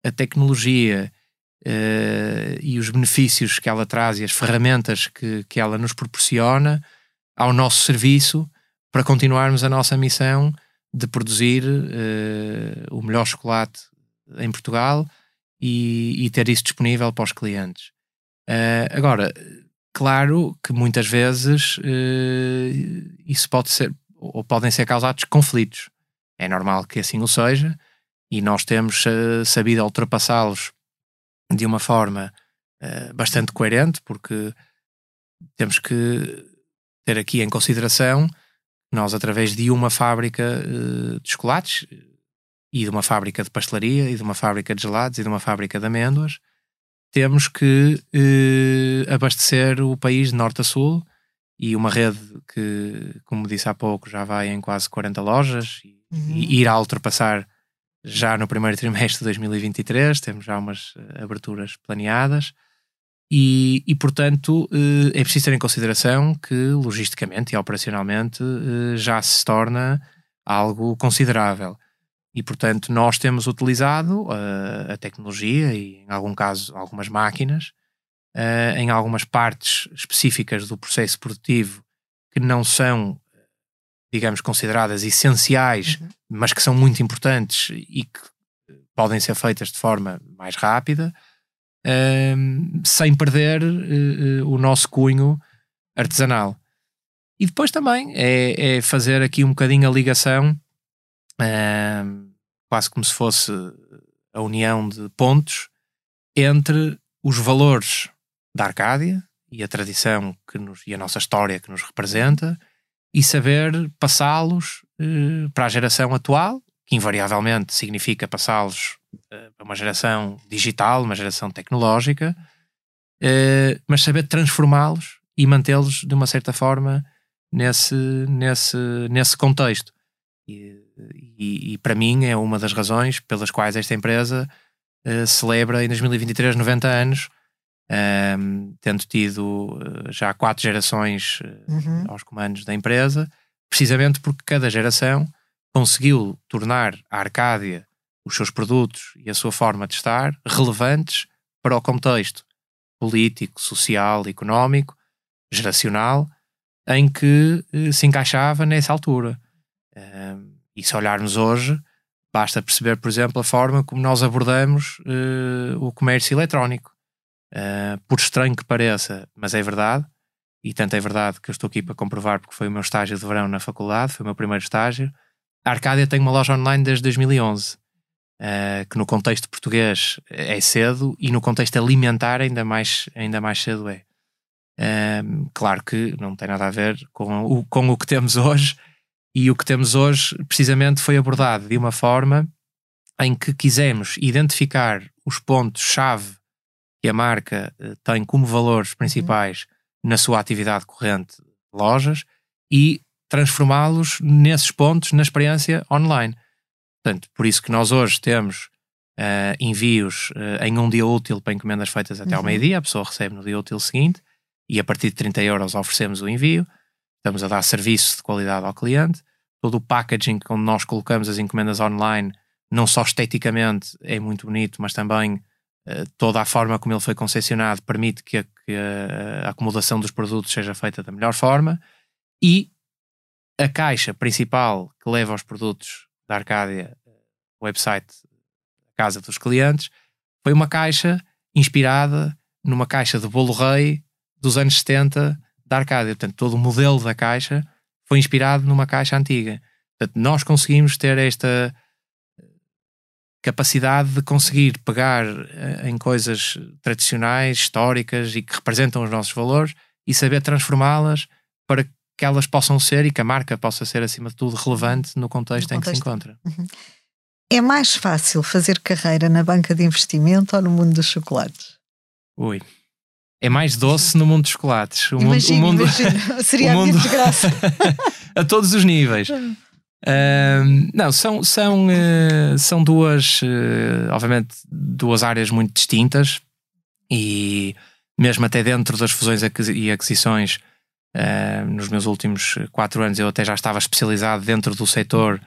a tecnologia uh, e os benefícios que ela traz e as ferramentas que, que ela nos proporciona ao nosso serviço para continuarmos a nossa missão de produzir uh, o melhor chocolate em Portugal e, e, ter isso disponível para os clientes. Uh, agora, claro que muitas vezes uh, isso pode ser ou podem ser causados conflitos. É normal que assim o seja e nós temos sabido ultrapassá-los de uma forma bastante coerente, porque temos que ter aqui em consideração nós, através de uma fábrica uh, de chocolates e de uma fábrica de pastelaria e de uma fábrica de gelados e de uma fábrica de amêndoas, temos que uh, abastecer o país de norte a sul e uma rede que, como disse há pouco, já vai em quase 40 lojas e, uhum. e irá ultrapassar já no primeiro trimestre de 2023. Temos já umas eh, aberturas planeadas. E, e, portanto, eh, é preciso ter em consideração que, logisticamente e operacionalmente, eh, já se torna algo considerável. E, portanto, nós temos utilizado uh, a tecnologia e, em algum caso, algumas máquinas, em algumas partes específicas do processo produtivo que não são, digamos, consideradas essenciais, uhum. mas que são muito importantes e que podem ser feitas de forma mais rápida, uh, sem perder o nosso cunho artesanal. E depois também é, é fazer aqui um bocadinho a ligação uh, quase como se fosse a união de pontos entre os valores da Arcádia e a tradição que nos, e a nossa história que nos representa e saber passá-los uh, para a geração atual, que invariavelmente significa passá-los uh, para uma geração digital, uma geração tecnológica, uh, mas saber transformá-los e mantê-los de uma certa forma nesse, nesse, nesse contexto. E, e, e, para mim é uma das razões pelas quais esta empresa uh, celebra em 2023 90 anos, um, tendo tido já quatro gerações uh, uhum. aos comandos da empresa, precisamente porque cada geração conseguiu tornar a Arcádia, os seus produtos e a sua forma de estar relevantes para o contexto político, social, económico, geracional em que se encaixava nessa altura. E se olharmos hoje, basta perceber, por exemplo, a forma como nós abordamos uh, o comércio eletrónico. Uh, por estranho que pareça, mas é verdade, e tanto é verdade que eu estou aqui para comprovar porque foi o meu estágio de verão na faculdade, foi o meu primeiro estágio. A Arcádia tem uma loja online desde 2011, uh, que no contexto português é cedo e no contexto alimentar ainda mais, ainda mais cedo é. claro que não tem nada a ver com o, com o que temos hoje, e o que temos hoje, precisamente, foi abordado de uma forma em que quisemos identificar os pontos-chave que a marca eh, tem como valores principais uhum. na sua atividade corrente de lojas e transformá-los nesses pontos na experiência online. Portanto, por isso que nós hoje temos uh, envios uh, em um dia útil para encomendas feitas até uhum. ao meio-dia, a pessoa recebe no dia útil seguinte e a partir de 30 euros oferecemos o envio estamos a dar serviço de qualidade ao cliente. Todo o packaging onde nós colocamos as encomendas online, não só esteticamente é muito bonito, mas também uh, toda a forma como ele foi concepcionado permite que a, que a acomodação dos produtos seja feita da melhor forma. E a caixa principal que leva os produtos da Arcádia, o website Casa dos Clientes, foi uma caixa inspirada numa caixa de bolo rei dos anos 70 da Arcádia. Portanto, todo o modelo da caixa foi inspirado numa caixa antiga. Portanto, nós conseguimos ter esta eh, capacidade de conseguir pegar eh, em coisas tradicionais, históricas e que representam os nossos valores e saber transformá-las para que elas possam ser e que a marca possa ser, acima de tudo, relevante no contexto, no contexto. em que se encontra. Uhum. É mais fácil fazer carreira na banca de investimento ou no mundo dos chocolates? Ui, é mais doce no mundo dos chocolates. O imagino, mundo, o mundo, Seria o mundo, a desgraça. a todos os níveis. Uh, não, são, são, uh, são duas, uh, obviamente, duas áreas muito distintas e mesmo até dentro das fusões e aquisições, nos meus últimos quatro anos eu até já estava especializado dentro do setor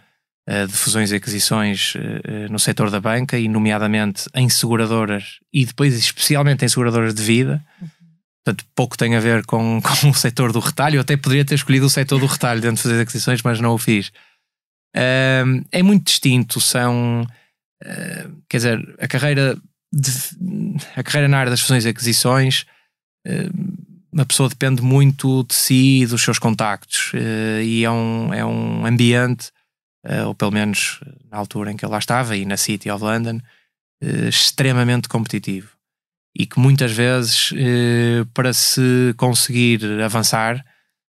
de fusões e aquisições no setor da banca e nomeadamente em seguradoras e depois especialmente em seguradoras de vida Portanto, pouco tem a ver com, com o setor do retalho. Eu até poderia ter escolhido o setor do retalho dentro de fazer aquisições, mas não o fiz. Uh, é muito distinto. São, uh, quer dizer, a carreira, de, a carreira na área das fusões e aquisições, uma pessoa depende muito de si e dos seus contactos. e é um, é um ambiente, ou pelo menos na altura em que eu lá estava, e na City of London, extremamente competitivo e que muitas vezes, eh, para se conseguir avançar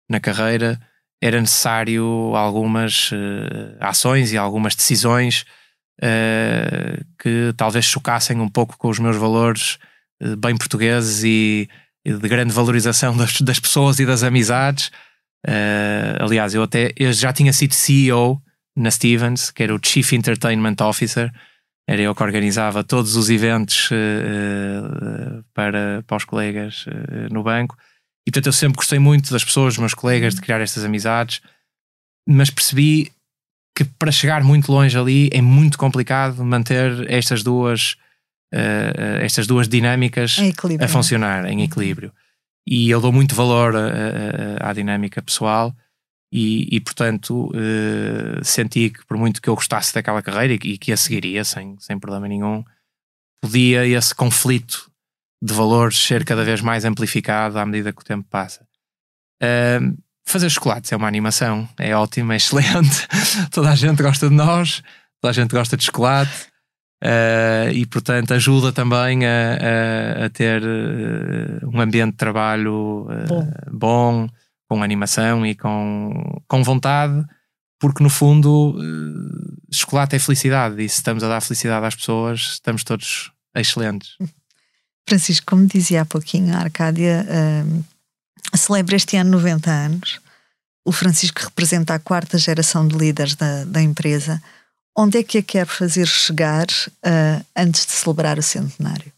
na carreira, era necessário algumas eh, ações e algumas decisões eh, que talvez chocassem um pouco com os meus valores bem portugueses e, de grande valorização das, das pessoas e das amizades. aliás, eu até eu já tinha sido CEO na Stevens, que era o Chief Entertainment Officer, era eu que organizava todos os eventos uh, para, para os colegas uh, no banco. E portanto eu sempre gostei muito das pessoas, dos meus colegas, de criar estas amizades, mas percebi que para chegar muito longe ali é muito complicado manter estas duas, uh, estas duas dinâmicas a funcionar em equilíbrio. E eu dou muito valor a, à dinâmica pessoal e, e portanto, senti que por muito que eu gostasse daquela carreira e, e que a seguiria sem, sem problema nenhum, podia esse conflito de valores ser cada vez mais amplificado à medida que o tempo passa. Uh, fazer chocolates é uma animação, é ótimo, é excelente. toda a gente gosta de nós, toda a gente gosta de chocolate. Uh, e portanto ajuda também a, a, a ter uh, um ambiente de trabalho uh, bom. bom. com animação e com, com vontade, porque no fundo chocolate é felicidade e se estamos a dar felicidade às pessoas, estamos todos excelentes. Francisco, como dizia há pouquinho, a Arcádia celebra este ano 90 anos. O Francisco representa a quarta geração de líderes da, da empresa. Onde é que a quer fazer chegar uh, antes de celebrar o centenário?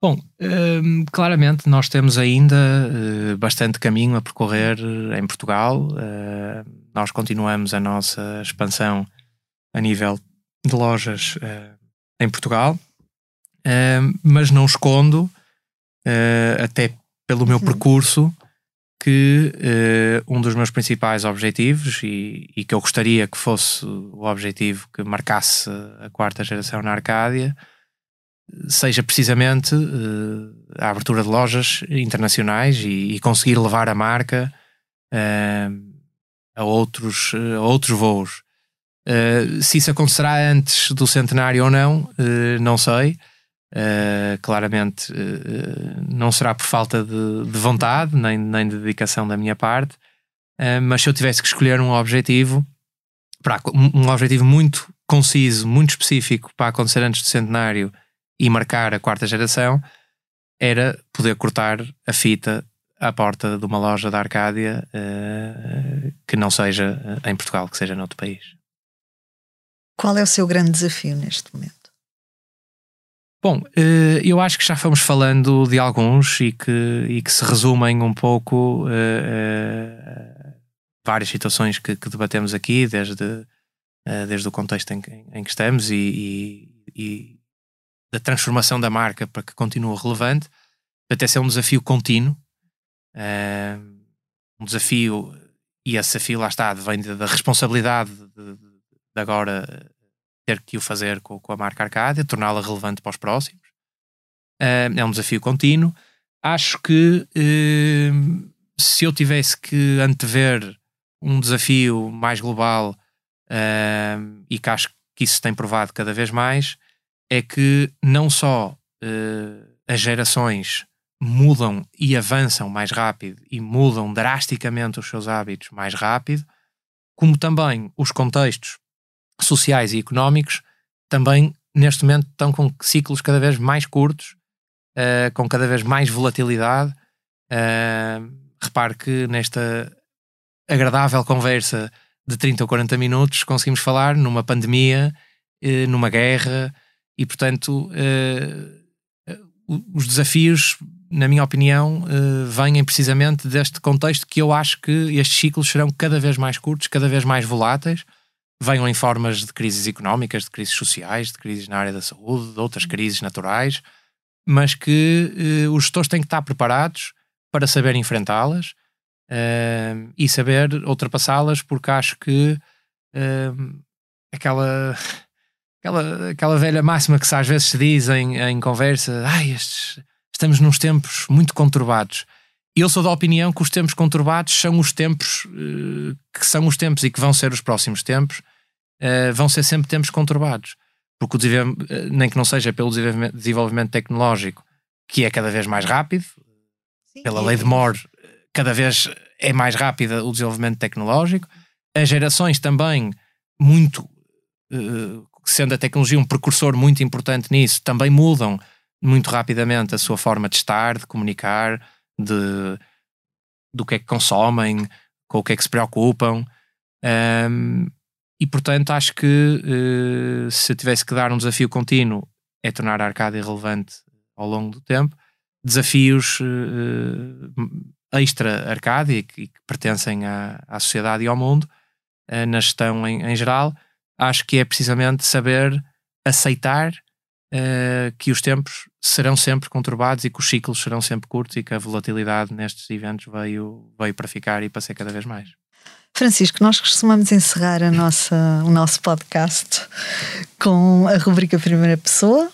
Bom, uh, claramente nós temos ainda uh, bastante caminho a percorrer em Portugal. Eh, nós continuamos a nossa expansão a nível de lojas em Portugal, mas não escondo, até pelo meu uhum. percurso que uh, um dos meus principais objetivos e, e, que eu gostaria que fosse o objetivo que marcasse a quarta geração na Arcádia seja precisamente uh, a abertura de lojas internacionais e, e conseguir levar a marca uh, a, outros, a outros voos. se isso acontecerá antes do centenário ou não, não sei. Uh, claramente uh, não será por falta de, de, vontade nem, nem de dedicação da minha parte, uh, mas se eu tivesse que escolher um objetivo, para, um objetivo muito conciso, muito específico para acontecer antes do centenário e marcar a quarta geração, era poder cortar a fita à porta de uma loja da Arcádia que não seja em Portugal, que seja noutro país. Qual é o seu grande desafio neste momento? Bom, eh, eu acho que já fomos falando de alguns e que, e que se resumem um pouco uh, uh, várias situações que, que, debatemos aqui, desde, uh, desde o contexto em, em que estamos e, e, e, da transformação da marca para que continue relevante, até ser um desafio contínuo, um desafio, e esse desafio lá está, vem da responsabilidade de, de agora ter que o fazer com, com a marca Arcádia, torná-la relevante para os próximos. É um desafio contínuo. Acho que uh, se eu tivesse que antever um desafio mais global e que acho que isso tem provado cada vez mais, é que não só as gerações mudam e avançam mais rápido e mudam drasticamente os seus hábitos mais rápido, como também os contextos sociais e económicos também neste momento estão com ciclos cada vez mais curtos, uh, com cada vez mais volatilidade. Uh, repare que nesta agradável conversa de 30 ou 40 minutos conseguimos falar numa pandemia, uh, numa guerra e, portanto, os desafios, na minha opinião, vêm precisamente deste contexto que eu acho que estes ciclos serão cada vez mais curtos, cada vez mais voláteis venham em formas de crises económicas, de crises sociais, de crises na área da saúde, de outras crises naturais, mas que eh, os gestores têm que estar preparados para saber enfrentá-las uh, e saber ultrapassá-las, porque acho que uh, aquela, aquela, aquela velha máxima que se às vezes se diz em, em conversa, ai, estes, estamos nos tempos muito conturbados. Eu sou da opinião que os tempos conturbados são os tempos uh, que são os tempos e que vão ser os próximos tempos, uh, vão ser sempre tempos conturbados. Porque o uh, nem que não seja pelo desenvolvimento, tecnológico, que é cada vez mais rápido, Sim, pela lei de Moore, cada vez é mais rápida o desenvolvimento tecnológico. As gerações também, muito, sendo a tecnologia um precursor muito importante nisso, também mudam muito rapidamente a sua forma de estar, de comunicar, de do que é que consomem, com o que é que se preocupam. Um, e portanto, acho que uh, se tivesse que dar um desafio contínuo, é tornar a arcada relevante ao longo do tempo. Desafios uh, extra arcade que, que pertencem à, à, sociedade e ao mundo, uh, na gestão em, em, geral, acho que é precisamente saber aceitar uh, que os tempos serão sempre conturbados e que os ciclos serão sempre curtos e que a volatilidade nestes eventos veio, veio para ficar e para ser cada vez mais. Francisco, nós costumamos encerrar a nossa, o nosso podcast com a rubrica Primeira Pessoa,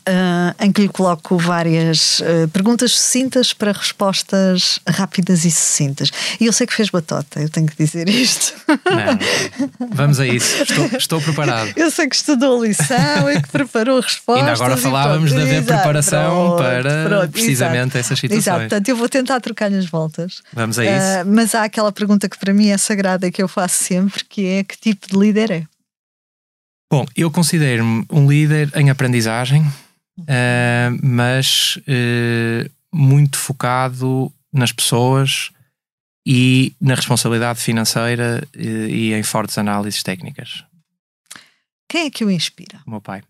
Uh, em que lhe coloco várias uh, perguntas sucintas para respostas rápidas e sucintas. E eu sei que fez batota, eu tenho que dizer isto. Não, vamos a isso, estou, estou preparado. Eu sei que estudou a lição e que preparou respostas. Ainda agora falávamos de haver preparação pronto, para pronto, precisamente exato. essas situações. Exato, portanto eu vou tentar trocar-lhe as voltas. Vamos a isso. Uh, mas há aquela pergunta que para mim é sagrada e que eu faço sempre, que é que tipo de líder é? Bom, eu considero-me um líder em aprendizagem, uh, mas uh, muito focado nas pessoas e na responsabilidade financeira uh, e em fortes análises técnicas. Quem é que o inspira? O meu pai.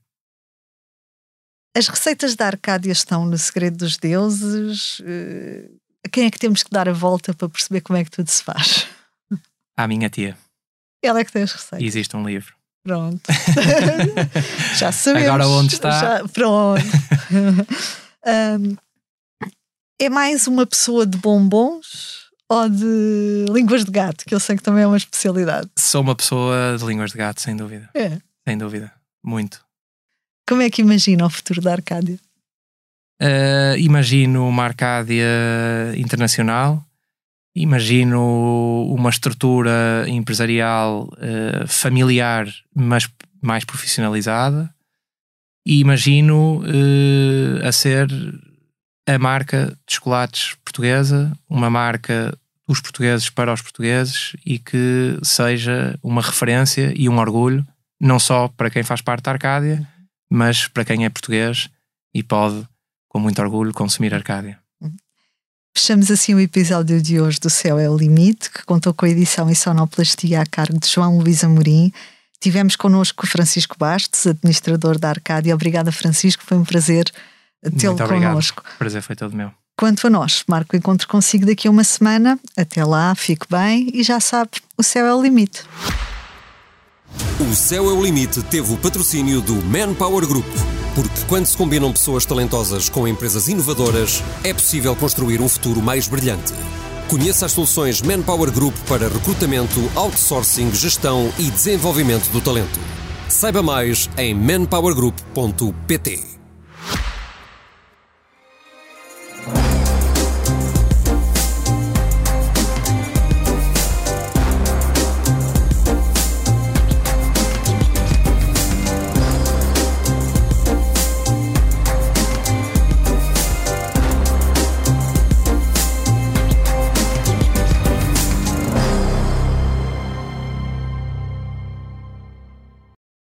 As receitas da Arcádia estão no Segredo dos Deuses. A quem é que temos que dar a volta para perceber como é que tudo se faz? À minha tia. Ela é que tem as receitas. E existe um livro. Pronto. já sabemos. Agora onde está? Já, pronto. um, é mais uma pessoa de bombons ou de línguas de gato, que eu sei que também é uma especialidade. Sou uma pessoa de línguas de gato, sem dúvida. É. Sem dúvida. Muito. Como é que imagina o futuro da Arcádia? Uh, imagino uma Arcádia internacional imagino uma estrutura empresarial uh, familiar, mas mais profissionalizada, e imagino uh, a ser a marca de chocolates portuguesa, uma marca dos portugueses para os portugueses e que seja uma referência e um orgulho, não só para quem faz parte da Arcádia, mas para quem é português e pode, com muito orgulho, consumir Arcádia. Fechamos assim o episódio de hoje do Céu é o Limite, que contou com a edição e sonoplastia a cargo de João Luís Amorim. Tivemos connosco o Francisco Bastos, administrador da Arcádia. Obrigada, Francisco, foi um prazer tê-lo connosco. O prazer foi todo meu. Quanto a nós, marco o encontro consigo daqui a uma semana. Até lá, fique bem e já sabe, o céu é o limite. O Céu é o Limite teve o patrocínio do Manpower Group. Porque quando se combinam pessoas talentosas com empresas inovadoras, é possível construir um futuro mais brilhante. Conheça as soluções Manpower Group para recrutamento, outsourcing, gestão e desenvolvimento do talento. Saiba mais em manpowergroup.pt.